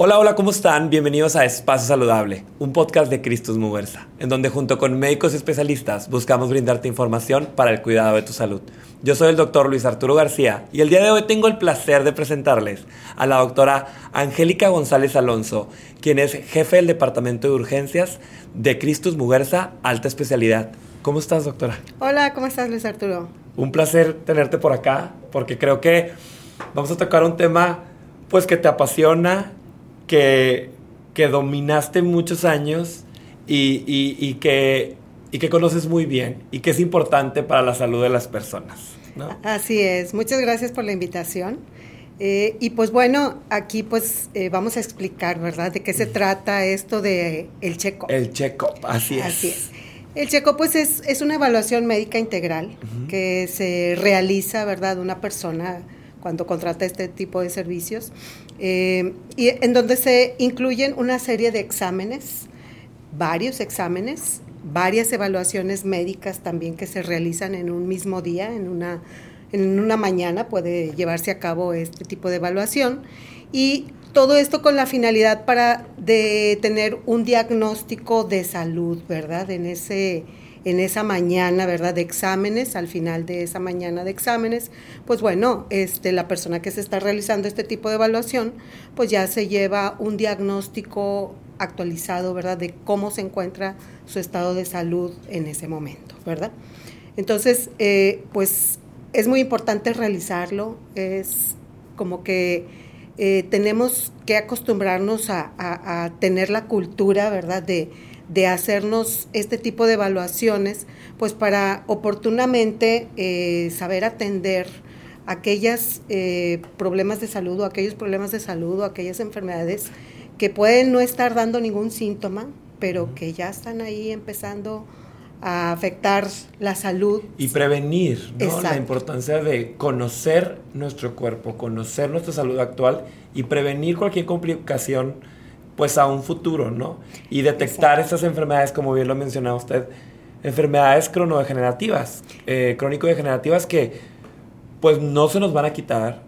Hola, hola, ¿cómo están? Bienvenidos a Espacio Saludable, un podcast de Cristus Muguerza, en donde junto con médicos y especialistas buscamos brindarte información para el cuidado de tu salud. Yo soy el doctor Luis Arturo García y el día de hoy tengo el placer de presentarles a la doctora Angélica González Alonso, quien es jefe del Departamento de Urgencias de Cristus Muguerza, alta especialidad. ¿Cómo estás, doctora? Hola, ¿cómo estás, Luis Arturo? Un placer tenerte por acá, porque creo que vamos a tocar un tema pues que te apasiona, que, que dominaste muchos años y, y, que, y que conoces muy bien y que es importante para la salud de las personas. ¿no? Así es, muchas gracias por la invitación. Eh, y pues bueno, aquí pues eh, vamos a explicar, ¿verdad? De qué se trata esto de el check-up. El check-up, así es. Así es. El check-up pues es, es, una evaluación médica integral que se realiza, ¿verdad? Una persona cuando contrata este tipo de servicios eh, y en donde se incluyen una serie de exámenes, varios exámenes, varias evaluaciones médicas también que se realizan en un mismo día, en una, en una mañana puede llevarse a cabo este tipo de evaluación y todo esto con la finalidad para de tener un diagnóstico de salud, ¿verdad? En ese en esa mañana, ¿verdad? De exámenes, al final de esa mañana de exámenes, pues bueno, este, la persona que se está realizando este tipo de evaluación, pues ya se lleva un diagnóstico actualizado, ¿verdad? De cómo se encuentra su estado de salud en ese momento, ¿verdad? Entonces, eh, pues es muy importante realizarlo, es como que eh, tenemos que acostumbrarnos a, a, tener la cultura, ¿verdad? De, de hacernos este tipo de evaluaciones, pues para oportunamente eh, saber atender aquellos eh, problemas de salud o aquellos problemas de salud o aquellas enfermedades que pueden no estar dando ningún síntoma, pero que ya están ahí empezando a afectar la salud. Y prevenir, ¿no? La importancia de conocer nuestro cuerpo, conocer nuestra salud actual y prevenir cualquier complicación pues a un futuro, ¿no? Y detectar estas enfermedades, como bien lo mencionaba usted, enfermedades cronodegenerativas, eh, crónico-degenerativas que pues no se nos van a quitar,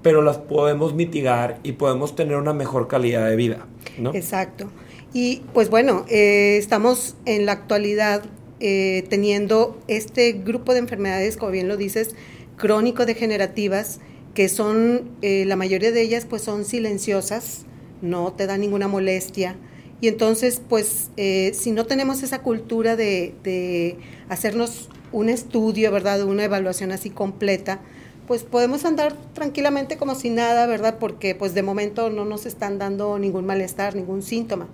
pero las podemos mitigar y podemos tener una mejor calidad de vida, ¿no? Exacto. Y pues bueno, eh, estamos en la actualidad eh, teniendo este grupo de enfermedades, como bien lo dices, crónico-degenerativas, que son, la mayoría de ellas pues son silenciosas, no te da ninguna molestia. Y entonces, pues, eh, si no tenemos esa cultura de, hacernos un estudio, ¿verdad? Una evaluación así completa, pues podemos andar tranquilamente como si nada, ¿verdad? Porque pues de momento no nos están dando ningún malestar, ningún síntoma.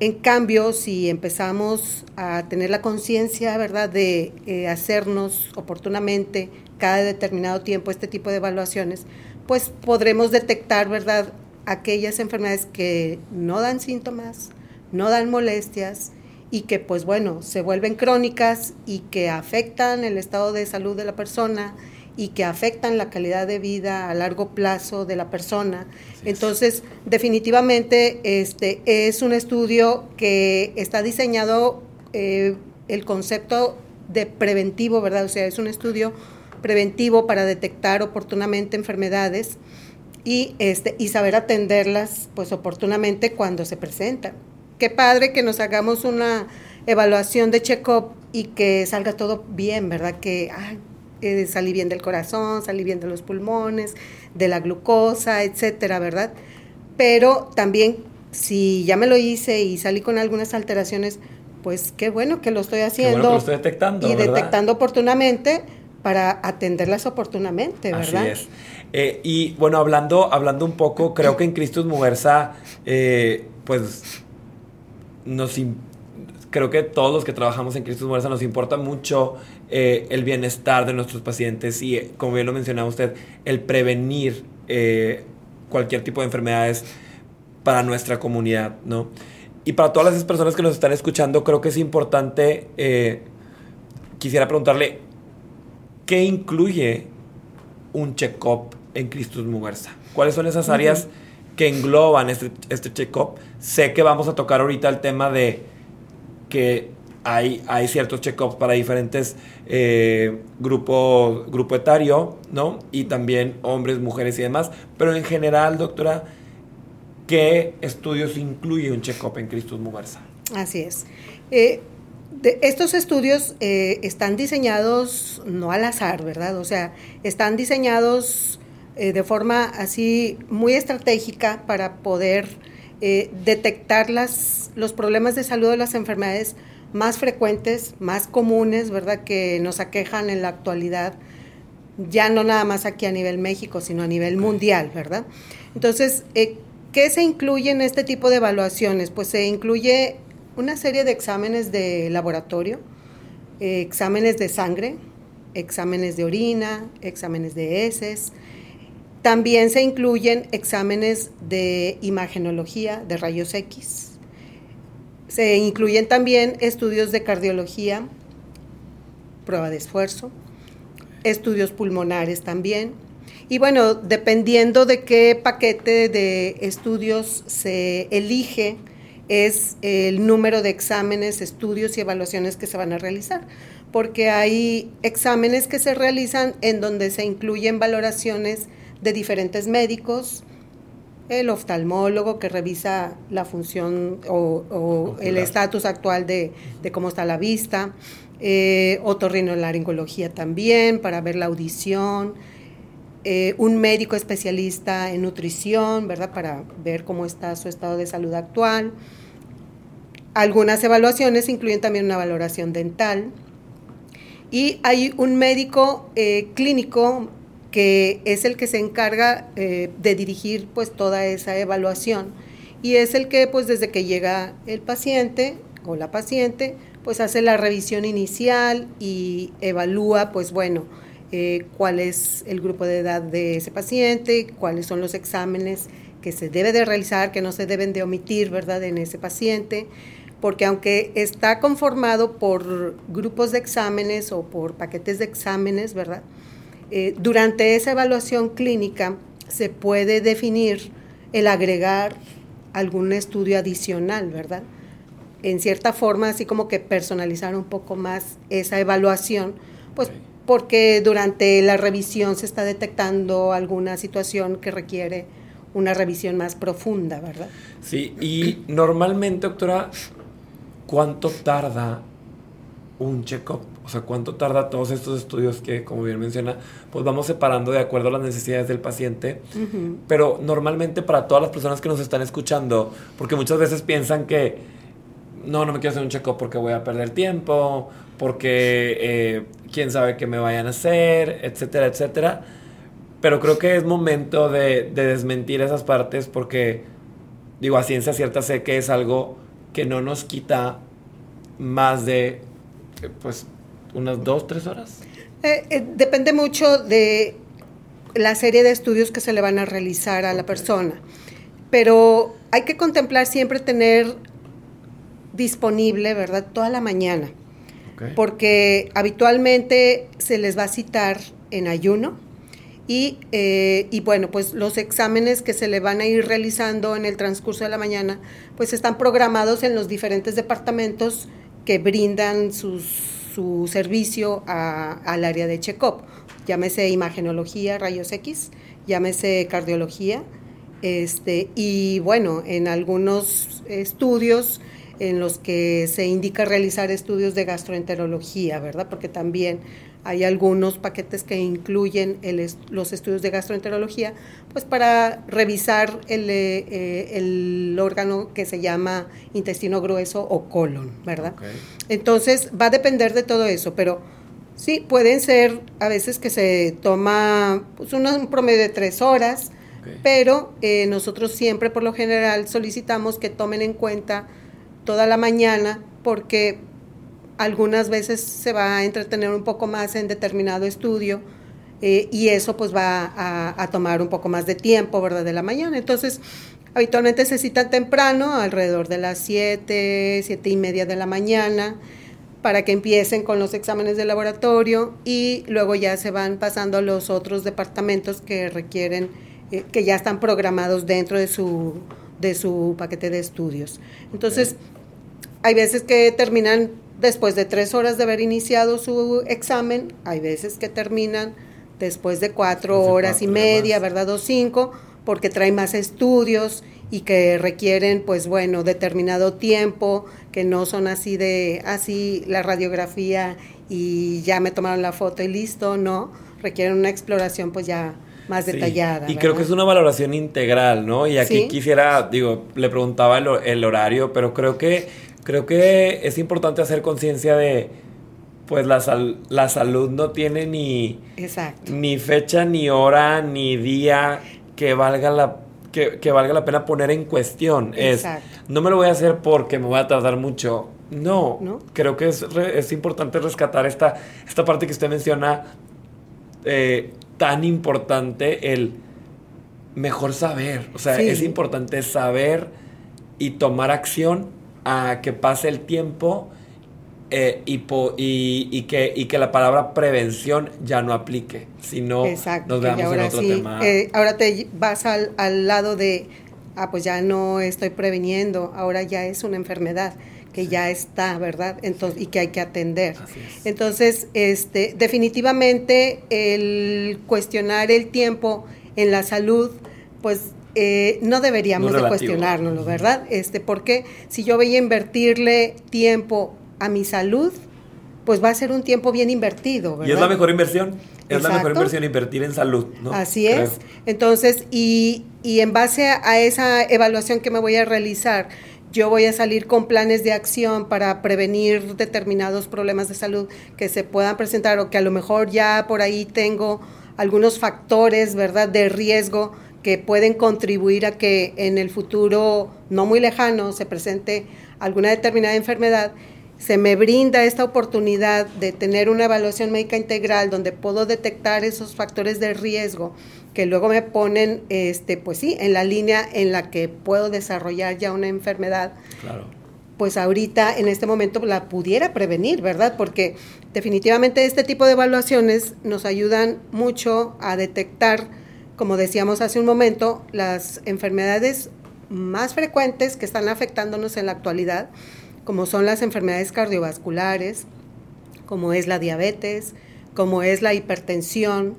En cambio, si empezamos a tener la conciencia, ¿verdad?, de eh, hacernos oportunamente cada determinado tiempo este tipo de evaluaciones, pues podremos detectar, ¿verdad?, aquellas enfermedades que no dan síntomas, no dan molestias y que pues bueno, se vuelven crónicas y que afectan el estado de salud de la persona y que afectan la calidad de vida a largo plazo de la persona. Entonces, definitivamente este es un estudio que está diseñado eh, el concepto de preventivo, ¿verdad? O sea, es un estudio preventivo para detectar oportunamente enfermedades y, este, y saber atenderlas pues oportunamente cuando se presentan. Qué padre que nos hagamos una evaluación de check-up y que salga todo bien, ¿verdad? Que ay, salí bien del corazón, salí bien de los pulmones, de la glucosa, etcétera, ¿verdad? Pero también si ya me lo hice y salí con algunas alteraciones, pues qué bueno que lo estoy haciendo. Bueno lo estoy detectando. Y detectando oportunamente para atenderlas oportunamente, ¿verdad? Así es. Eh, y bueno, hablando, hablando un poco, creo que en Cristus Mujerza, eh, pues nos creo que todos los que trabajamos en Cristus Mujerza nos importa mucho eh, el bienestar de nuestros pacientes y, como bien lo mencionaba usted, el prevenir cualquier tipo de enfermedades para nuestra comunidad, ¿no? Y para todas las personas que nos están escuchando, creo que es importante, quisiera preguntarle, ¿qué incluye un check-up en Cristus Muguerza? ¿Cuáles son esas áreas que engloban este, este check-up? Sé que vamos a tocar ahorita el tema de que hay, hay ciertos check-ups para diferentes eh, grupos, grupo etario, ¿no? Y también hombres, mujeres y demás. Pero en general, doctora, ¿qué estudios incluye un check-up en Christus Mugarza? Así es. Eh, estos estudios eh, están diseñados no al azar, ¿verdad? O sea, están diseñados eh, de forma así muy estratégica para poder detectar las, los problemas de salud de las enfermedades más frecuentes, más comunes, ¿verdad? Que nos aquejan en la actualidad, ya no nada más aquí a nivel México, sino a nivel mundial, ¿verdad? Entonces, ¿qué se incluye en este tipo de evaluaciones? Pues se incluye una serie de exámenes de laboratorio, eh, exámenes de sangre, exámenes de orina, exámenes de heces. También se incluyen exámenes de imagenología, de rayos X. Se incluyen también estudios de cardiología, prueba de esfuerzo, estudios pulmonares también. Y bueno, dependiendo de qué paquete de estudios se elige, es el número de exámenes, estudios y evaluaciones que se van a realizar, porque hay exámenes que se realizan en donde se incluyen valoraciones de diferentes médicos, el oftalmólogo que revisa la función o, el estatus actual de, cómo está la vista, eh, otorrinolaringología también para ver la audición, eh, un médico especialista en nutrición, ¿verdad? Para ver cómo está su estado de salud actual. Algunas evaluaciones incluyen también una valoración dental. Y hay un médico eh, clínico que es el que se encarga eh, de dirigir pues toda esa evaluación y es el que pues desde que llega el paciente o la paciente pues hace la revisión inicial y evalúa pues bueno eh, cuál es el grupo de edad de ese paciente, cuáles son los exámenes que se debe de realizar, que no se deben de omitir, ¿verdad?, en ese paciente, porque aunque está conformado por grupos de exámenes o por paquetes de exámenes, ¿verdad?, eh, durante esa evaluación clínica se puede definir el agregar algún estudio adicional, ¿verdad? En cierta forma, así como que personalizar un poco más esa evaluación, pues porque durante la revisión se está detectando alguna situación que requiere una revisión más profunda, ¿verdad? Sí, y normalmente, doctora, ¿cuánto tarda un check-up? O sea, ¿cuánto tarda todos estos estudios que, como bien menciona, pues vamos separando de acuerdo a las necesidades del paciente? Pero normalmente para todas las personas que nos están escuchando, porque muchas veces piensan que, no, no me quiero hacer un check-up porque voy a perder tiempo, porque eh, quién sabe qué me vayan a hacer, etcétera, etcétera. Pero creo que es momento de, desmentir esas partes porque, digo, a ciencia cierta sé que es algo que no nos quita más de, eh, pues, unas dos, tres horas. Eh, depende mucho de la serie de estudios que se le van a realizar a la persona. Pero hay que contemplar siempre tener disponible, ¿verdad? Toda la mañana porque habitualmente se les va a citar en ayuno y, eh, y, bueno, pues los exámenes que se le van a ir realizando en el transcurso de la mañana, pues están programados en los diferentes departamentos que brindan su servicio al área de check-up. Llámese imagenología, rayos X, llámese cardiología, este, y bueno, en algunos estudios en los que se indica realizar estudios de gastroenterología, ¿verdad? Porque también hay algunos paquetes que incluyen los estudios de gastroenterología, pues para revisar el, eh, el, órgano que se llama intestino grueso o colon, ¿verdad? Entonces va a depender de todo eso, pero sí, pueden ser a veces que se toma pues, un promedio de tres horas, pero eh, nosotros siempre por lo general solicitamos que tomen en cuenta toda la mañana porque algunas veces se va a entretener un poco más en determinado estudio eh, y eso pues va a, tomar un poco más de tiempo, ¿verdad? De la mañana. Entonces, habitualmente se cita temprano, alrededor de las 7, 7 y media de la mañana, para que empiecen con los exámenes de laboratorio y luego ya se van pasando a los otros departamentos que requieren, eh, que ya están programados dentro de su de su paquete de estudios. Entonces, hay veces que terminan después de tres horas de haber iniciado su examen, hay veces que terminan después de cuatro horas y media, ¿verdad? O cinco, porque trae más estudios y que requieren, pues bueno, determinado tiempo, que no son así de, así la radiografía y ya me tomaron la foto y listo, no, requieren una exploración pues ya más detallada. Y creo que es una valoración integral, ¿no? Y aquí quisiera, digo, le preguntaba el, horario, pero creo que, creo que es importante hacer conciencia de, pues la, la salud no tiene ni, ni fecha, ni hora, ni día que valga la que, valga la pena poner en cuestión. Es, no me lo voy a hacer porque me voy a tardar mucho. No, creo que es, es, importante rescatar esta, esta parte que usted menciona, eh, tan importante, el mejor saber. O sea, es importante saber y tomar acción a que pase el tiempo eh, y, y, que, y que la palabra prevención ya no aplique, sino nos veamos en otro tema. Eh, ahora te vas al, al, lado de, ah, pues ya no estoy preveniendo, ahora ya es una enfermedad que ya está, ¿verdad? Entonces, y que hay que atender. Entonces, este, definitivamente el cuestionar el tiempo en la salud, pues eh, no deberíamos de cuestionárnoslo, ¿verdad? Este, porque si yo voy a invertirle tiempo a mi salud, pues va a ser un tiempo bien invertido. ¿verdad? Y es la mejor inversión. Es la mejor inversión invertir en salud, ¿no? Así es. Entonces, y, y en base a esa evaluación que me voy a realizar, yo voy a salir con planes de acción para prevenir determinados problemas de salud que se puedan presentar o que a lo mejor ya por ahí tengo algunos factores, ¿verdad?, de riesgo que pueden contribuir a que en el futuro no muy lejano se presente alguna determinada enfermedad se me brinda esta oportunidad de tener una evaluación médica integral donde puedo detectar esos factores de riesgo que luego me ponen, este, pues sí, en la línea en la que puedo desarrollar ya una enfermedad. Claro. Pues ahorita, en este momento, la pudiera prevenir, ¿verdad? Porque definitivamente este tipo de evaluaciones nos ayudan mucho a detectar, como decíamos hace un momento, las enfermedades más frecuentes que están afectándonos en la actualidad como son las enfermedades cardiovasculares, como es la diabetes, como es la hipertensión,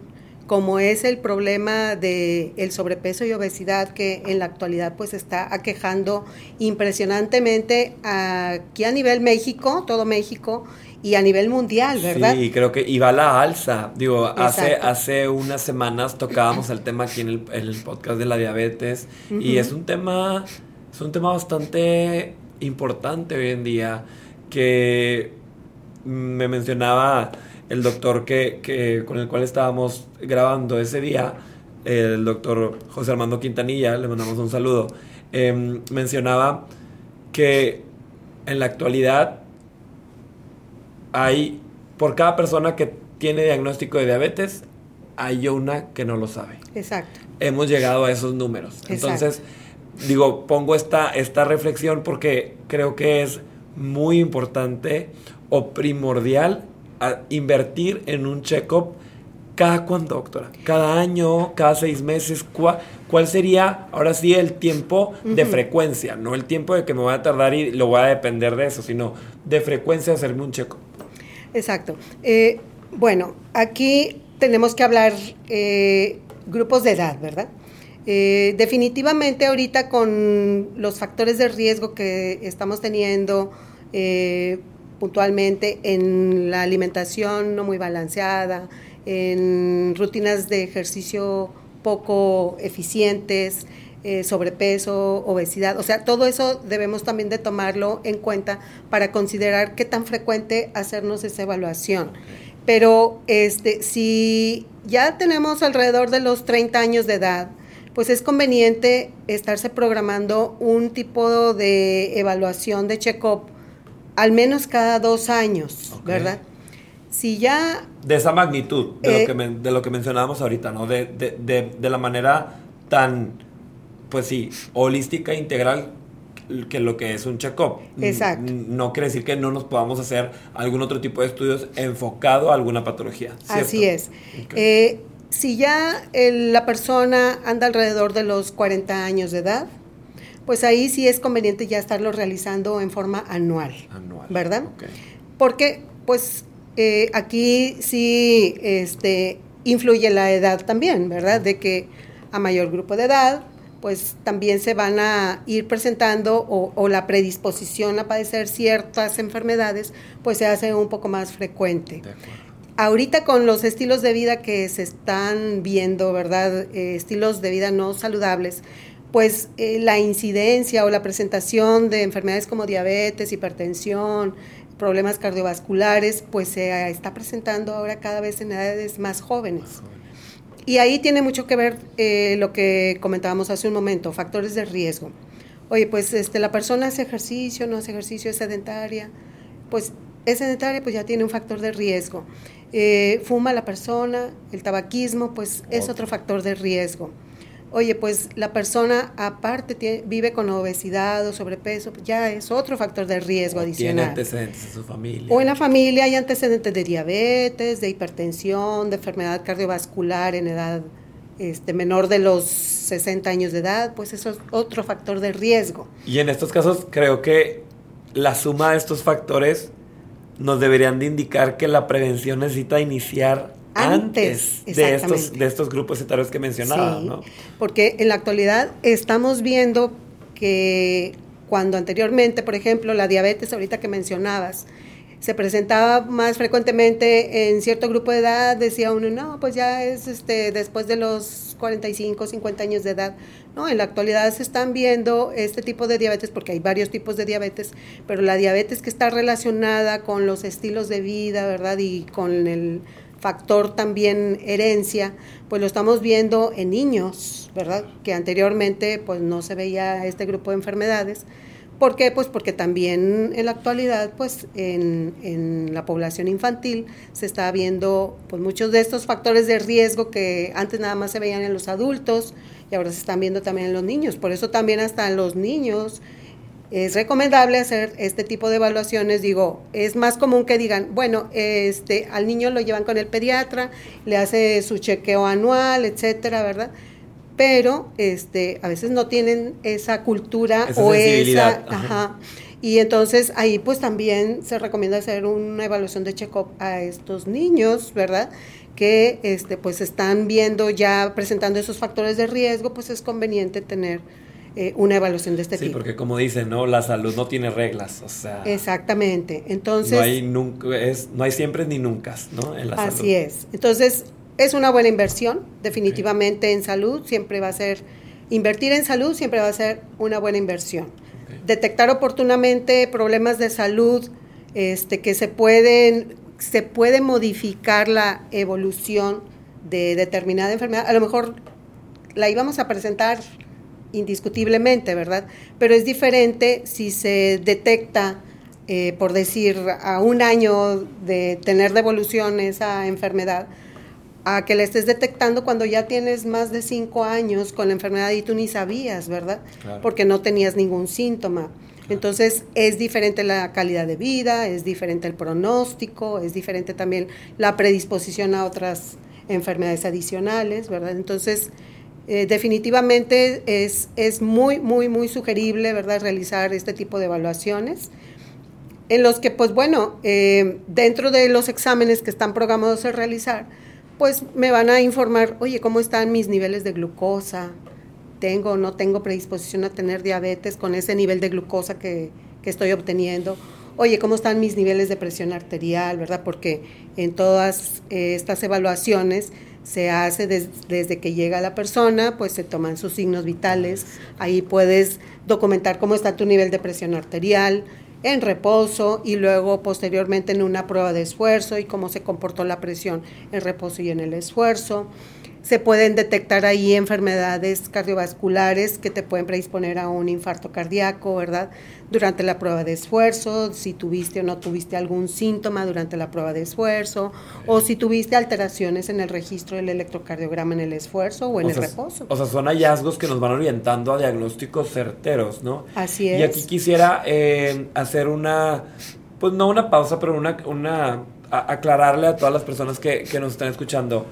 como es el problema de el sobrepeso y obesidad que en la actualidad pues está aquejando impresionantemente aquí a nivel México, todo México y a nivel mundial, ¿verdad? Sí, creo que iba a la alza. Digo, hace, hace unas semanas tocábamos el tema aquí en el, podcast de la diabetes y es un tema, es un tema bastante importante hoy en día que me mencionaba el doctor que, con el cual estábamos grabando ese día, el doctor José Armando Quintanilla, le mandamos un saludo, em, mencionaba que en la actualidad hay, por cada persona que tiene diagnóstico de diabetes, hay una que no lo sabe. Exacto. Hemos llegado a esos números. Entonces, digo, pongo esta, esta reflexión porque creo que es muy importante o primordial invertir en un check-up cada cuándo, doctora? Cada año, cada seis meses, ¿cuál, sería ahora sí el tiempo de frecuencia? No el tiempo de que me voy a tardar y lo voy a depender de eso, sino de frecuencia hacerme un check-up. Exacto. Eh, bueno, aquí tenemos que hablar eh, grupos de edad, ¿verdad? Eh, definitivamente ahorita con los factores de riesgo que estamos teniendo eh, puntualmente en la alimentación no muy balanceada, en rutinas de ejercicio poco eficientes, eh, sobrepeso, obesidad, o sea, todo eso debemos también de tomarlo en cuenta para considerar qué tan frecuente hacernos esa evaluación. Pero este, si ya tenemos alrededor de los 30 años de edad, pues es conveniente estarse programando un tipo de evaluación de check-up al menos cada dos años, ¿verdad? Si ya... De esa magnitud, de, lo, eh, que de lo que mencionábamos ahorita, ¿no? De, de, de, la manera tan, pues sí, holística, integral que lo que es un check-up. Exacto. No quiere decir que no nos podamos hacer algún otro tipo de estudios enfocado a alguna patología. Así es. Eh, si ya la persona anda alrededor de los 40 años de edad, pues ahí sí es conveniente ya estarlo realizando en forma anual. Anual. ¿Verdad? Porque, pues, eh, aquí sí este, influye la edad también, ¿verdad? De que a mayor grupo de edad, pues también se van a ir presentando o, la predisposición a padecer ciertas enfermedades, pues se hace un poco más frecuente. Ahorita con los estilos de vida que se están viendo, ¿verdad? Eh, estilos de vida no saludables, pues eh, la incidencia o la presentación de enfermedades como diabetes, hipertensión, problemas cardiovasculares, pues se está presentando ahora cada vez en edades más jóvenes. Y ahí tiene mucho que ver eh, lo que comentábamos hace un momento, factores de riesgo. Oye, pues este, la persona hace ejercicio, no hace ejercicio, es sedentaria, pues es sedentaria, pues ya tiene un factor de riesgo. Eh, fuma la persona, el tabaquismo, pues es otro factor de riesgo oye, pues la persona aparte vive con obesidad o sobrepeso, ya es otro factor de riesgo adicional. Tiene antecedentes en su familia. O en la familia hay antecedentes de diabetes, de hipertensión, de enfermedad cardiovascular en edad este, menor de los 60 años de edad, pues eso es otro factor de riesgo. Y en estos casos creo que la suma de estos factores nos deberían de indicar que la prevención necesita iniciar antes, de, estos, de estos grupos etarios que mencionaba, ¿no? Porque en la actualidad estamos viendo que cuando anteriormente, por ejemplo, la diabetes, ahorita que mencionabas, se presentaba más frecuentemente en cierto grupo de edad, decía uno, no, pues ya es este después de los 45, 50 años de edad. No, en la actualidad se están viendo este tipo de diabetes porque hay varios tipos de diabetes, pero la diabetes que está relacionada con los estilos de vida, ¿verdad? Y con el factor también herencia, pues lo estamos viendo en niños, ¿verdad? Que anteriormente pues no se veía este grupo de enfermedades. ¿Por qué? Pues porque también en la actualidad, pues en, en, la población infantil se está viendo pues muchos de estos factores de riesgo que antes nada más se veían en los adultos y ahora se están viendo también en los niños. Por eso también hasta en los niños es recomendable hacer este tipo de evaluaciones. Digo, es más común que digan, bueno, este, al niño lo llevan con el pediatra, le hace su chequeo anual, etcétera, ¿verdad? Pero este, a veces no tienen esa cultura o esa. Ajá. Y entonces ahí pues también se recomienda hacer una evaluación de check-up a estos niños, ¿verdad? Que este, pues están viendo ya presentando esos factores de riesgo, pues es conveniente tener eh, una evaluación de este tipo. Sí, porque como dicen, ¿no? La salud no tiene reglas, o sea... Exactamente, entonces... No hay, nunca, es, no hay siempre ni nunca, ¿no? En la así es, entonces es una buena inversión, definitivamente en salud, siempre va a ser... Invertir en salud siempre va a ser una buena inversión. Detectar oportunamente problemas de salud este, que se pueden, se puede modificar la evolución de determinada enfermedad. A lo mejor la íbamos a presentar indiscutiblemente, ¿verdad? Pero es diferente si se detecta, eh, por decir, a un año de tener devolución esa enfermedad, a que la estés detectando cuando ya tienes más de cinco años con la enfermedad y tú ni sabías, ¿verdad? Porque no tenías ningún síntoma. Entonces es diferente la calidad de vida, es diferente el pronóstico, es diferente también la predisposición a otras enfermedades adicionales, ¿verdad? Entonces, eh, definitivamente es, es muy, muy, muy sugerible, ¿verdad?, realizar este tipo de evaluaciones en los que, pues bueno, eh, dentro de los exámenes que están programados a realizar, pues me van a informar, oye, ¿cómo están mis niveles de glucosa? ¿Tengo o no tengo predisposición a tener diabetes con ese nivel de glucosa que, que estoy obteniendo? Oye, ¿cómo están mis niveles de presión arterial, verdad? Porque en todas eh, estas evaluaciones se hace desde que llega la persona, pues se toman sus signos vitales, ahí puedes documentar cómo está tu nivel de presión arterial en reposo y luego posteriormente en una prueba de esfuerzo y cómo se comportó la presión en reposo y en el esfuerzo se pueden detectar ahí enfermedades cardiovasculares que te pueden predisponer a un infarto cardíaco, ¿verdad? Durante la prueba de esfuerzo, si tuviste o no tuviste algún síntoma durante la prueba de esfuerzo, o si tuviste alteraciones en el registro del electrocardiograma en el esfuerzo o en el reposo. O sea, son hallazgos que nos van orientando a diagnósticos certeros, ¿no? Así es. Y aquí quisiera eh, hacer una, pues no una pausa, pero una, una aclararle a todas las personas que, que nos están escuchando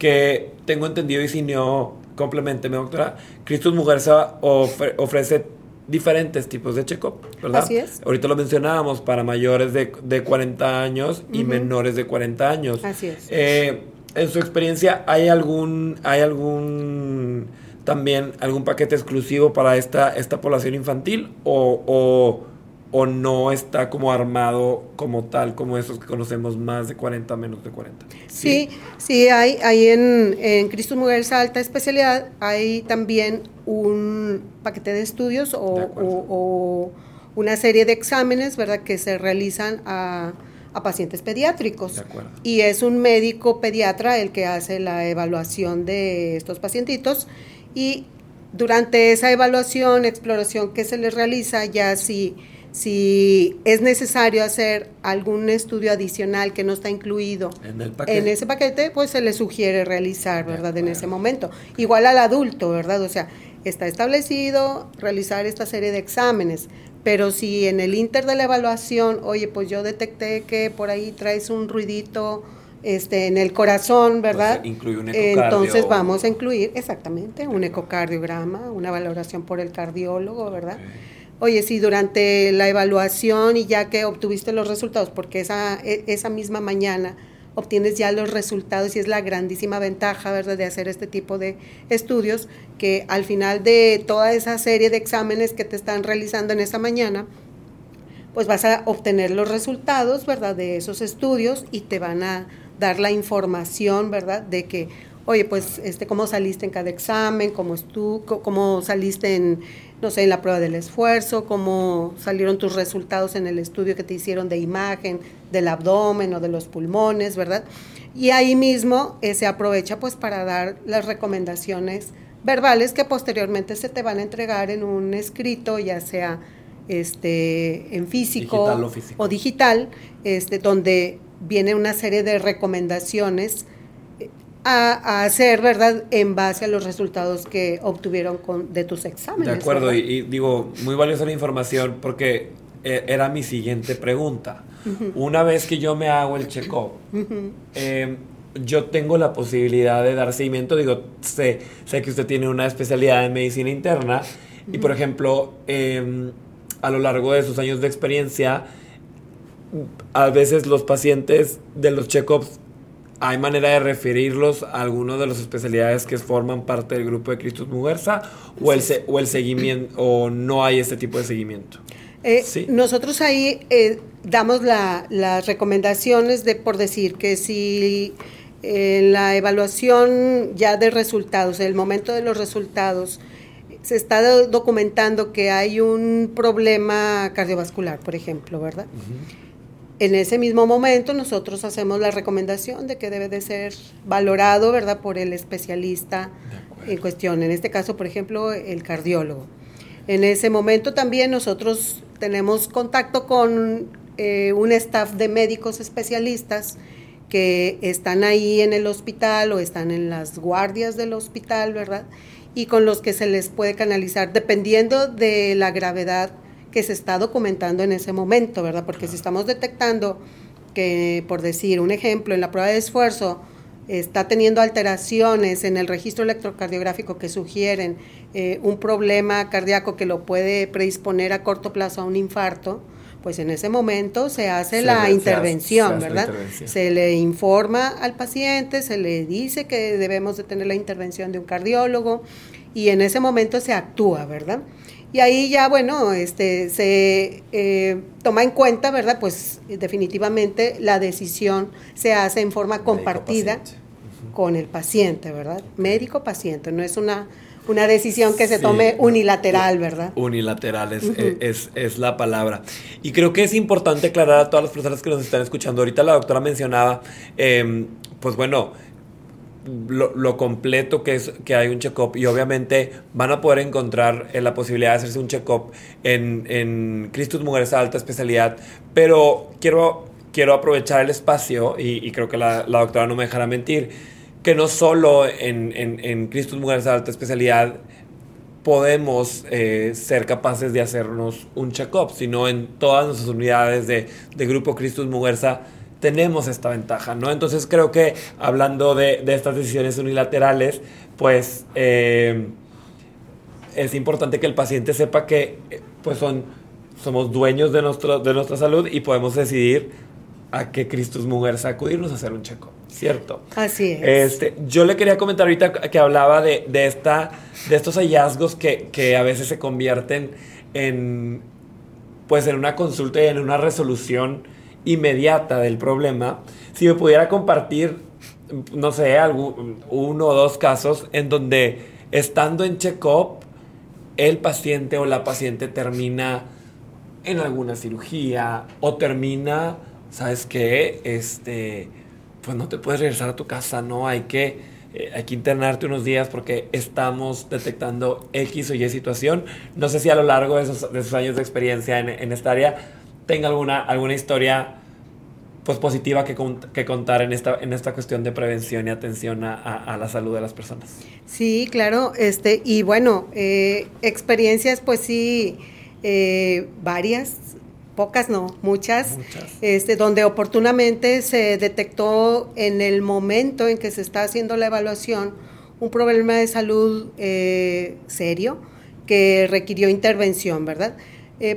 que tengo entendido y si no, complementeme, doctora, Cristus Mujerza ofrece diferentes tipos de check-up, ¿verdad? Así es. Ahorita lo mencionábamos para mayores de, de 40 años y menores de 40 años. Así es. Eh, en su experiencia, ¿hay algún, ¿hay algún también algún paquete exclusivo para esta, esta población infantil o, o, no está como armado como tal, como esos que conocemos más de 40, menos de 40? Sí, sí, hay, hay en, en Cristo Mujeres Alta Especialidad, hay también un paquete de estudios o, o, una serie de exámenes, ¿verdad?, que se realizan a a pacientes pediátricos. Y es un médico pediatra el que hace la evaluación de estos pacientitos y durante esa evaluación, exploración que se les realiza, ya si, si es necesario hacer algún estudio adicional que no está incluido en, ese paquete, pues se le sugiere realizar, ¿verdad? En ese momento. Igual al adulto, ¿verdad? O sea, está establecido realizar esta serie de exámenes, pero si en el inter de la evaluación, oye, pues yo detecté que por ahí traes un ruidito este, en el corazón, ¿verdad? incluye un Entonces vamos a incluir exactamente un ecocardiograma, una valoración por el cardiólogo, ¿verdad? Oye, si durante la evaluación y ya que obtuviste los resultados, porque esa, e, esa misma mañana obtienes ya los resultados y es la grandísima ventaja, ¿verdad?, de hacer este tipo de estudios, que al final de toda esa serie de exámenes que te están realizando en esa mañana, pues vas a obtener los resultados, ¿verdad?, de esos estudios y te van a dar la información, ¿verdad?, de que, oye, pues, este, cómo saliste en cada examen, cómo, tú, cómo saliste en no sé, en la prueba del esfuerzo, cómo salieron tus resultados en el estudio que te hicieron de imagen del abdomen o de los pulmones, ¿verdad? Y ahí mismo eh, se aprovecha pues para dar las recomendaciones verbales que posteriormente se te van a entregar en un escrito, ya sea este en físico, o, o digital, este donde viene una serie de recomendaciones a, hacer, ¿verdad?, en base a los resultados que obtuvieron con, de tus exámenes. De acuerdo, y, digo, muy valiosa la información porque eh, era mi siguiente pregunta. Una vez que yo me hago el check-up, em, yo tengo la posibilidad de dar seguimiento, digo, sé, sé que usted tiene una especialidad en medicina interna y, por ejemplo, em, a lo largo de sus años de experiencia, a veces los pacientes de los check-ups ¿Hay manera de referirlos a alguno de las especialidades que forman parte del grupo de Cristus Mujerza o el, o el seguimiento o no hay este tipo de seguimiento? Eh, nosotros ahí eh, damos las recomendaciones de por decir que si en la evaluación ya de resultados, en el momento de los resultados, se está documentando que hay un problema cardiovascular, por ejemplo, ¿verdad? En ese mismo momento nosotros hacemos la recomendación de que debe de ser valorado, ¿verdad?, por el especialista en cuestión, en este caso, por ejemplo, el cardiólogo. En ese momento también nosotros tenemos contacto con eh, un staff de médicos especialistas que están ahí en el hospital o están en las guardias del hospital, ¿verdad? Y con los que se les puede canalizar, dependiendo de la gravedad que se está documentando en ese momento, ¿verdad? Porque si estamos detectando que, por decir un ejemplo, en la prueba de esfuerzo está teniendo alteraciones en el registro electrocardiográfico que sugieren eh, un problema cardíaco que lo puede predisponer a corto plazo a un infarto, pues en ese momento se hace la intervención, ¿verdad? Se le informa al paciente, se le dice que debemos de tener la intervención de un cardiólogo y en ese momento se actúa, ¿verdad? Y ahí ya, bueno, este, se eh, toma en cuenta, ¿verdad? Pues definitivamente la decisión se hace en forma compartida con el paciente, ¿verdad? Médico-paciente, no es una, una decisión que se tome unilateral, ¿verdad? Unilateral es, es, es, la palabra. Y creo que es importante aclarar a todas las personas que nos están escuchando. Ahorita la doctora mencionaba, em, pues bueno, lo, completo que es que hay un check-up. Y obviamente van a poder encontrar eh, la posibilidad de hacerse un check-up en, en Cristus Mujeres Alta Especialidad, pero quiero, quiero aprovechar el espacio y, creo que la, doctora no me dejará mentir, que no solo en, en, en Cristus Mujeres Alta Especialidad podemos eh, ser capaces de hacernos un check-up, sino en todas nuestras unidades de, de Grupo Cristus Mujerza tenemos esta ventaja, ¿no? Entonces creo que hablando de, estas decisiones unilaterales, pues eh, es importante que el paciente sepa que pues son, somos dueños de, nuestro, de nuestra salud y podemos decidir a que Cristus Mujeres acudirnos a hacer un checo, ¿cierto? Así es. Este, yo le quería comentar ahorita que hablaba de, de esta, de estos hallazgos que, que, a veces se convierten en, pues en una consulta y en una resolución inmediata del problema. Si me pudiera compartir, no sé, algún, uno o dos casos en donde estando en check-up, el paciente o la paciente termina en alguna cirugía o termina, ¿sabes qué? Este, pues no te puedes regresar a tu casa, ¿no? Hay que, eh, hay que internarte unos días porque estamos detectando X o Y situación. No sé si a lo largo de esos, años de experiencia en, en, esta área tenga alguna, alguna historia pues positiva que, que, contar en esta, en esta cuestión de prevención y atención a, a, la salud de las personas. Sí, claro, este, y bueno, eh, experiencias pues sí, eh, varias, pocas no, muchas, Este, donde oportunamente se detectó en el momento en que se está haciendo la evaluación un problema de salud eh, serio que requirió intervención, ¿verdad?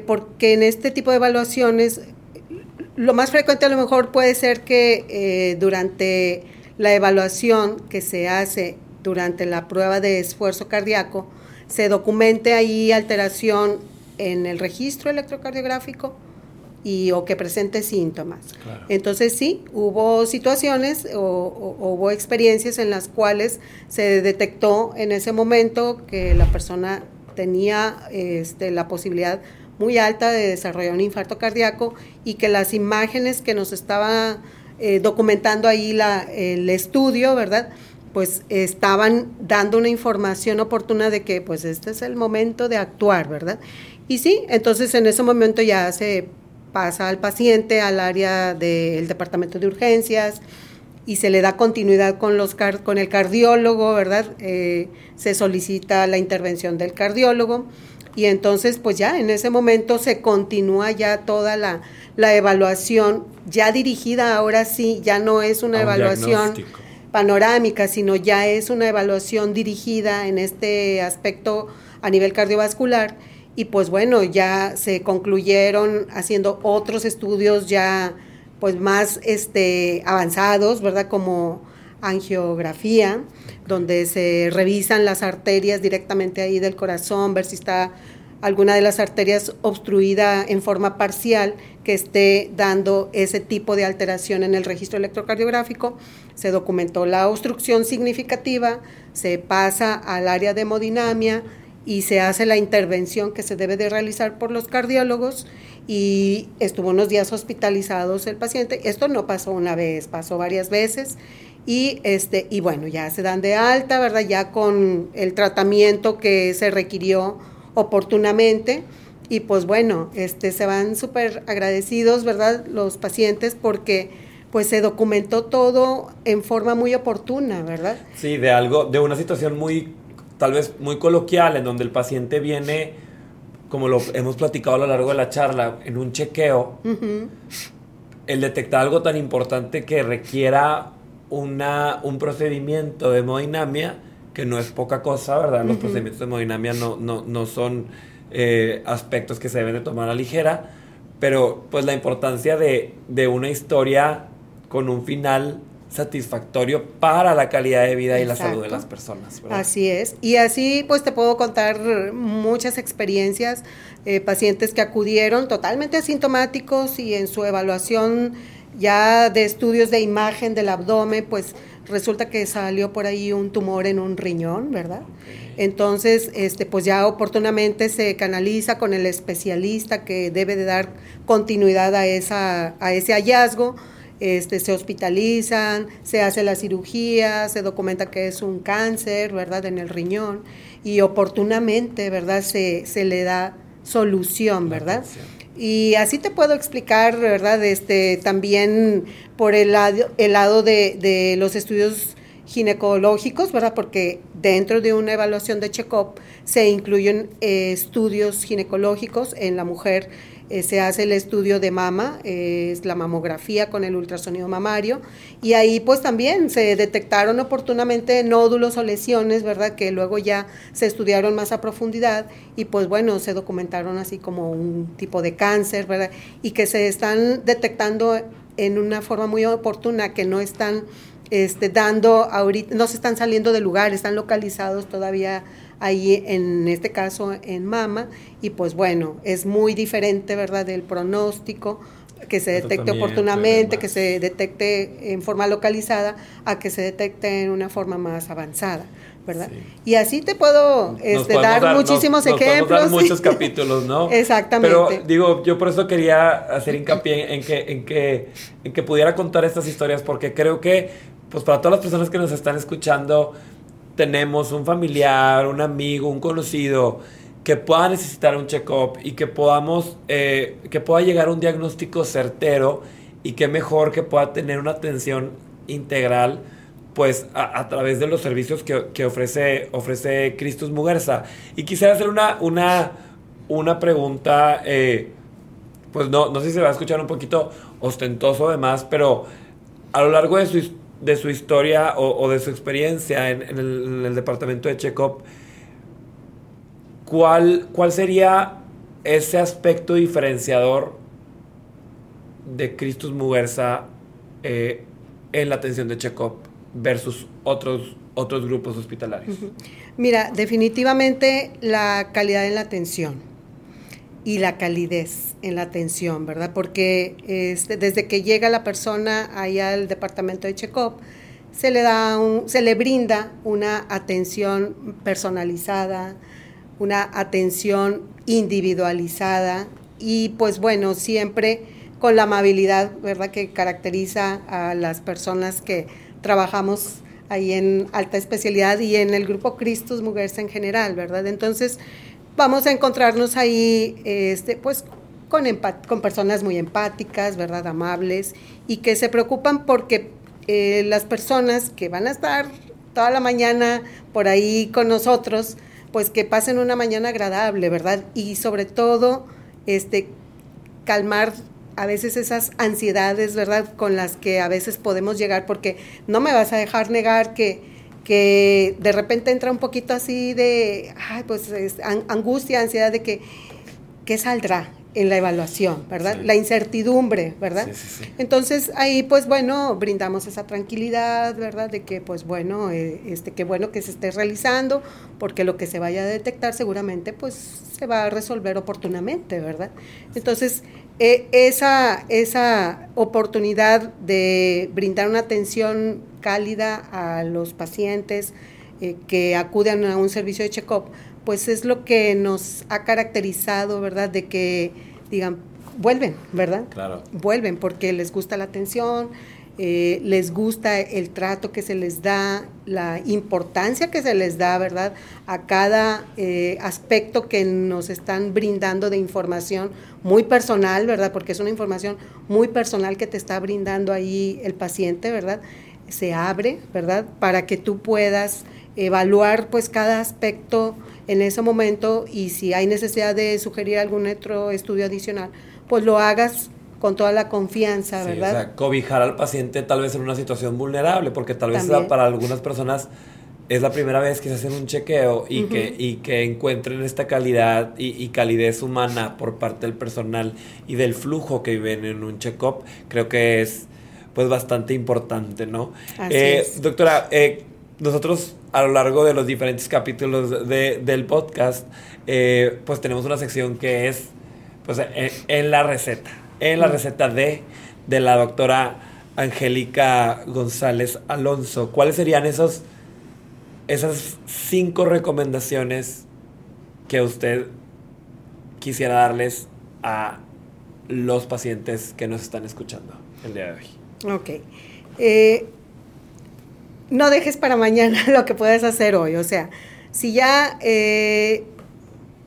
Porque en este tipo de evaluaciones lo más frecuente a lo mejor puede ser que eh, durante la evaluación que se hace durante la prueba de esfuerzo cardíaco se documente ahí alteración en el registro electrocardiográfico y o que presente síntomas. Entonces sí, hubo situaciones o, hubo experiencias en las cuales se detectó en ese momento que la persona tenía este, la posibilidad muy alta de desarrollar un infarto cardíaco y que las imágenes que nos estaba eh, documentando ahí la, el estudio, ¿verdad? Pues estaban dando una información oportuna de que pues este es el momento de actuar, ¿verdad? Y sí, entonces en ese momento ya se pasa al paciente al área del departamento de urgencias y se le da continuidad con, los con el cardiólogo, ¿verdad? Eh, se solicita la intervención del cardiólogo y entonces pues ya en ese momento se continúa ya toda la, evaluación ya dirigida ahora sí, ya no es una evaluación panorámica, sino ya es una evaluación dirigida en este aspecto a nivel cardiovascular y pues bueno, ya se concluyeron haciendo otros estudios ya pues más este avanzados, ¿verdad? Como angiografía, donde se revisan las arterias directamente ahí del corazón, ver si está alguna de las arterias obstruida en forma parcial que esté dando ese tipo de alteración en el registro electrocardiográfico. Se documentó la obstrucción significativa, se pasa al área de hemodinamia y se hace la intervención que se debe de realizar por los cardiólogos y estuvo unos días hospitalizados el paciente. Esto no pasó una vez, pasó varias veces y este y bueno, ya se dan de alta, ¿verdad? Ya con el tratamiento que se requirió oportunamente y pues bueno, este se van súper agradecidos, ¿verdad? Los pacientes porque pues se documentó todo en forma muy oportuna, ¿verdad? Sí, de algo, de una situación muy, tal vez muy coloquial, en donde el paciente viene, como lo hemos platicado a lo largo de la charla, en un chequeo, el detectar algo tan importante que requiera una, un procedimiento de hemodinamia que no es poca cosa, ¿verdad? Los procedimientos de hemodinamia no, no, no son eh, aspectos que se deben de tomar a ligera, pero pues la importancia de, de una historia con un final satisfactorio para la calidad de vida y la salud de las personas. Así es. Y así pues te puedo contar muchas experiencias, eh, pacientes que acudieron totalmente asintomáticos y en su evaluación ya de estudios de imagen del abdomen, pues resulta que salió por ahí un tumor en un riñón, ¿verdad? Entonces, este, pues ya oportunamente se canaliza con el especialista que debe de dar continuidad a, esa, a ese hallazgo. Este, se hospitalizan, se hace la cirugía, se documenta que es un cáncer, ¿verdad?, en el riñón, y oportunamente, ¿verdad?, se, se le da solución, ¿verdad? Y así te puedo explicar, ¿verdad? Este, también por el lado, el lado de, de los estudios ginecológicos, ¿verdad? Porque dentro de una evaluación de check-up se incluyen eh, estudios ginecológicos en la mujer. Eh, se hace el estudio de mama, es la mamografía con el ultrasonido mamario, y ahí pues también se detectaron oportunamente nódulos o lesiones, ¿verdad? Que luego ya se estudiaron más a profundidad y pues bueno, se documentaron así como un tipo de cáncer, ¿verdad? Y que se están detectando en una forma muy oportuna, que no están este, dando ahorita, no se están saliendo del lugar, están localizados todavía ahí en este caso en mama y pues bueno, es muy diferente, ¿verdad?, del pronóstico que se detecte oportunamente, que se detecte en forma localizada, a que se detecte en una forma más avanzada, ¿verdad? Y así te puedo este, dar, muchísimos ejemplos. Dar muchos capítulos, ¿no? Exactamente. Pero digo, yo por eso quería hacer hincapié en que, en que, en que pudiera contar estas historias, porque creo que, pues para todas las personas que nos están escuchando, tenemos un familiar, un amigo, un conocido que pueda necesitar un check-up y que podamos, eh, que pueda llegar a un diagnóstico certero y que mejor que pueda tener una atención integral pues a, través de los servicios que, ofrece, ofrece Cristus Muguerza. Y quisiera hacer una, una, una pregunta, eh, pues no, no sé si se va a escuchar un poquito ostentoso además, pero a lo largo de su de su historia o, de su experiencia en, el, departamento de Checkup, ¿cuál, ¿cuál sería ese aspecto diferenciador de Christus Muguerza eh, en la atención de Checkup versus otros, otros grupos hospitalarios? Mira, definitivamente la calidad en la atención y la calidez en la atención, ¿verdad? Porque este, desde que llega la persona ahí al departamento de check-up, se le da un, se le brinda una atención personalizada, una atención individualizada y pues bueno, siempre con la amabilidad, ¿verdad? que caracteriza a las personas que trabajamos ahí en alta especialidad y en el grupo Cristus Mujeres en general, ¿verdad? Entonces, vamos a encontrarnos ahí, este, pues, con, con personas muy empáticas, ¿verdad? Amables y que se preocupan porque eh, las personas que van a estar toda la mañana por ahí con nosotros, pues que pasen una mañana agradable, ¿verdad? Y sobre todo, este, calmar a veces esas ansiedades, ¿verdad? Con las que a veces podemos llegar, porque no me vas a dejar negar que que de repente entra un poquito así de, ay, pues angustia, ansiedad de que, ¿qué saldrá en la evaluación, verdad? La incertidumbre, ¿verdad? Entonces ahí pues bueno, brindamos esa tranquilidad, ¿verdad? De que pues bueno, eh, este, qué bueno que se esté realizando, porque lo que se vaya a detectar seguramente pues se va a resolver oportunamente, ¿verdad? Entonces e, esa, esa oportunidad de brindar una atención cálida a los pacientes eh, que acuden a un servicio de check-up, pues es lo que nos ha caracterizado, ¿verdad? De que digan, vuelven, ¿verdad? Claro. Vuelven porque les gusta la atención, eh, les gusta el trato que se les da, la importancia que se les da, ¿verdad? A cada eh, aspecto que nos están brindando de información muy personal, ¿verdad? Porque es una información muy personal que te está brindando ahí el paciente, ¿verdad? Se abre, ¿verdad? Para que tú puedas evaluar pues cada aspecto en ese momento y si hay necesidad de sugerir algún otro estudio adicional, pues lo hagas con toda la confianza, ¿verdad? O sea, cobijar al paciente tal vez en una situación vulnerable, porque tal vez para algunas personas es la primera vez que se hacen un chequeo y, que, y que encuentren esta calidad y, calidez humana por parte del personal y del flujo que viven en un check-up, creo que es pues bastante importante, ¿no? Eh, doctora, eh, nosotros a lo largo de los diferentes capítulos de, del podcast, eh, pues tenemos una sección que es pues en la receta en la receta D de la doctora Angélica González Alonso. ¿Cuáles serían esos, esas cinco recomendaciones que usted quisiera darles a los pacientes que nos están escuchando el día de hoy? Ok. Eh, no dejes para mañana lo que puedes hacer hoy. O sea, si ya eh,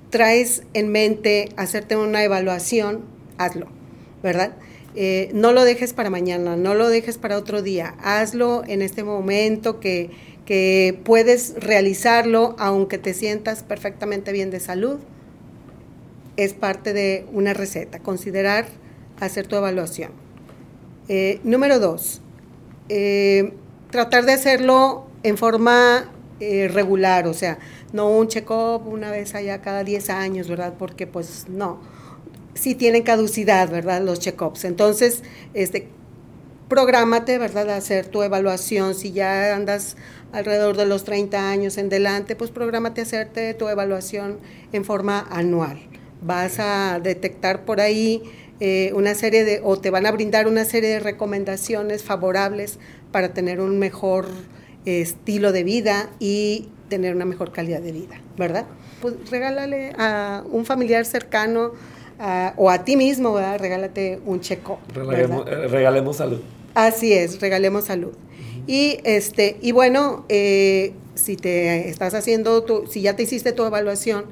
traes en mente hacerte una evaluación, hazlo. ¿Verdad? Eh, no lo dejes para mañana, no lo dejes para otro día, hazlo en este momento que, que puedes realizarlo aunque te sientas perfectamente bien de salud. Es parte de una receta, considerar hacer tu evaluación. Eh, número dos, eh, tratar de hacerlo en forma eh, regular, o sea, no un check-up una vez allá cada 10 años, ¿verdad? Porque pues no, sí tienen caducidad, ¿verdad? Los check-ups. Entonces, este, prográmate, ¿verdad? A hacer tu evaluación. Si ya andas alrededor de los 30 años en delante, pues prográmate a hacerte tu evaluación en forma anual. Vas a detectar por ahí eh, una serie de, o te van a brindar una serie de recomendaciones favorables para tener un mejor estilo de vida y tener una mejor calidad de vida, ¿verdad? Pues regálale a un familiar cercano o a ti mismo, ¿verdad? Regálate un checo. Regalemos, eh, regalemos salud. Así es, regalemos salud. Y este, y bueno, eh, si te estás haciendo tu, si ya te hiciste tu evaluación,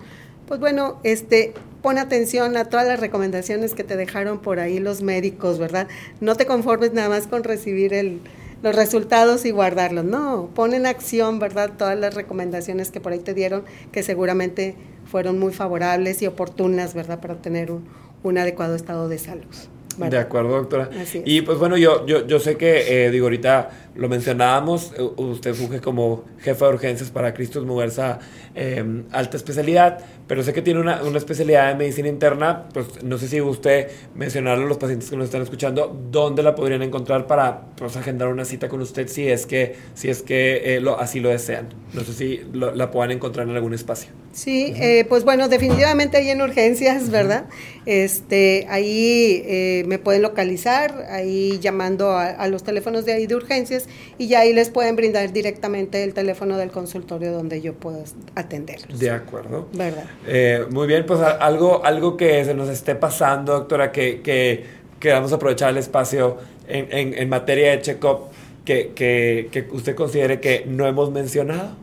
pues bueno, este, pon atención a todas las recomendaciones que te dejaron por ahí los médicos, ¿verdad? No te conformes nada más con recibir el, los resultados y guardarlos. No, pon en acción, ¿verdad? Todas las recomendaciones que por ahí te dieron, que seguramente fueron muy favorables y oportunas, ¿verdad? Para tener un, un adecuado estado de salud. De acuerdo, doctora. Y pues bueno, yo, yo, yo sé que, eh, digo, ahorita lo mencionábamos, eh, usted funge como jefa de urgencias para Cristos Muguerza em, Alta Especialidad, pero sé que tiene una, una, especialidad de medicina interna, pues no sé si usted mencionarle a los pacientes que nos están escuchando, dónde la podrían encontrar para pues, agendar una cita con usted si es que, si es que eh, lo, así lo desean. No sé si la puedan encontrar en algún espacio. Sí, eh, pues bueno, definitivamente ahí en urgencias, ¿verdad? Este, ahí eh, me pueden localizar, ahí llamando a, a, los teléfonos de ahí de urgencias y ya ahí les pueden brindar directamente el teléfono del consultorio donde yo puedo atenderlos. De acuerdo. ¿Verdad? Eh, muy bien, pues algo, algo que se nos esté pasando, doctora, que, que, que vamos a aprovechar el espacio en, en, en materia de check-up que, que, que usted considere que no hemos mencionado.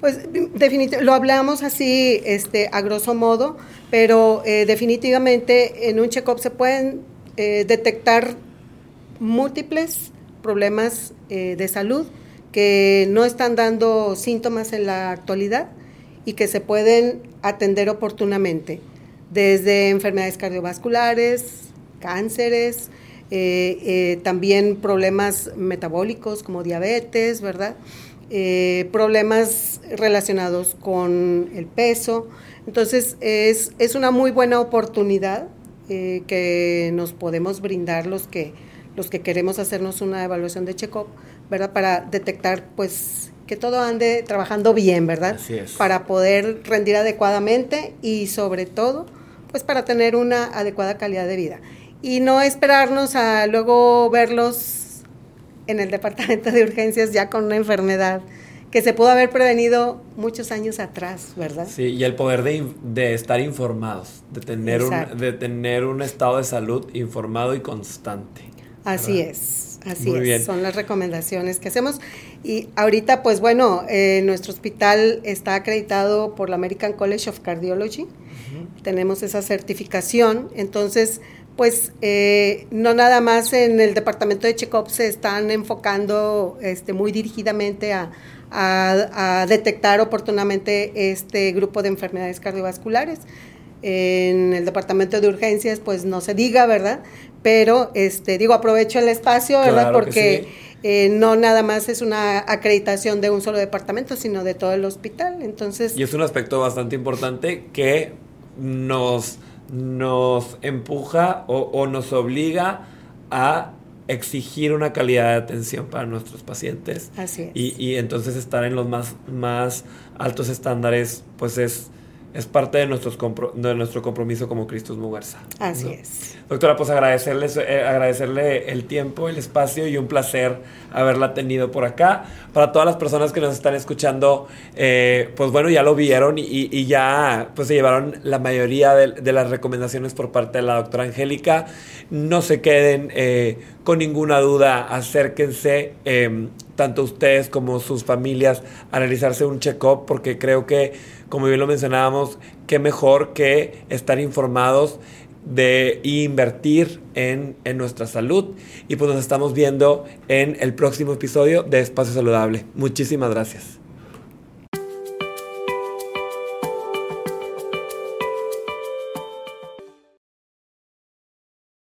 Pues definitivamente, lo hablamos así este, a grosso modo, pero eh, definitivamente en un check-up se pueden eh, detectar múltiples problemas eh, de salud que no están dando síntomas en la actualidad y que se pueden atender oportunamente, desde enfermedades cardiovasculares, cánceres, eh, también problemas metabólicos como diabetes, ¿verdad? Problemas relacionados con el peso. Entonces es, es una muy buena oportunidad eh, que nos podemos brindar los que, los que queremos hacernos una evaluación de check-up, ¿verdad? Para detectar pues que todo ande trabajando bien, ¿verdad? Así es. Para poder rendir adecuadamente y sobre todo pues para tener una adecuada calidad de vida. Y no esperarnos a luego verlos en el departamento de urgencias ya con una enfermedad que se pudo haber prevenido muchos años atrás, ¿verdad? Sí, y el poder de, de estar informados, de tener, un, de tener un estado de salud informado y constante. Así ¿verdad? es, así Muy es. Bien. Son las recomendaciones que hacemos. Y ahorita, pues bueno, eh, nuestro hospital está acreditado por la American College of Cardiology. Uh -huh. Tenemos esa certificación, entonces pues eh, no nada más en el departamento de check-up se están enfocando este, muy dirigidamente a, a, a, detectar oportunamente este grupo de enfermedades cardiovasculares. En el departamento de urgencias, pues no se diga, ¿verdad? Pero, este, digo, aprovecho el espacio, ¿verdad? Claro Porque sí. eh, no nada más es una acreditación de un solo departamento, sino de todo el hospital. Entonces. Y es un aspecto bastante importante que nos nos empuja o, o, nos obliga a exigir una calidad de atención para nuestros pacientes. Así es. Y, y entonces estar en los más, más altos estándares, pues es, es parte de, nuestros de nuestro compromiso como Cristus Muguerza. Así ¿no? es. Doctora, pues agradecerle, eh, agradecerle el tiempo, el espacio y un placer haberla tenido por acá. Para todas las personas que nos están escuchando, eh, pues bueno, ya lo vieron y, y, ya pues se llevaron la mayoría de, de, las recomendaciones por parte de la doctora Angélica. No se queden eh, con ninguna duda, acérquense eh, tanto ustedes como sus familias a realizarse un check-up porque creo que, como bien lo mencionábamos, qué mejor que estar informados de invertir en, en nuestra salud. Y pues nos estamos viendo en el próximo episodio de Espacio Saludable. Muchísimas gracias.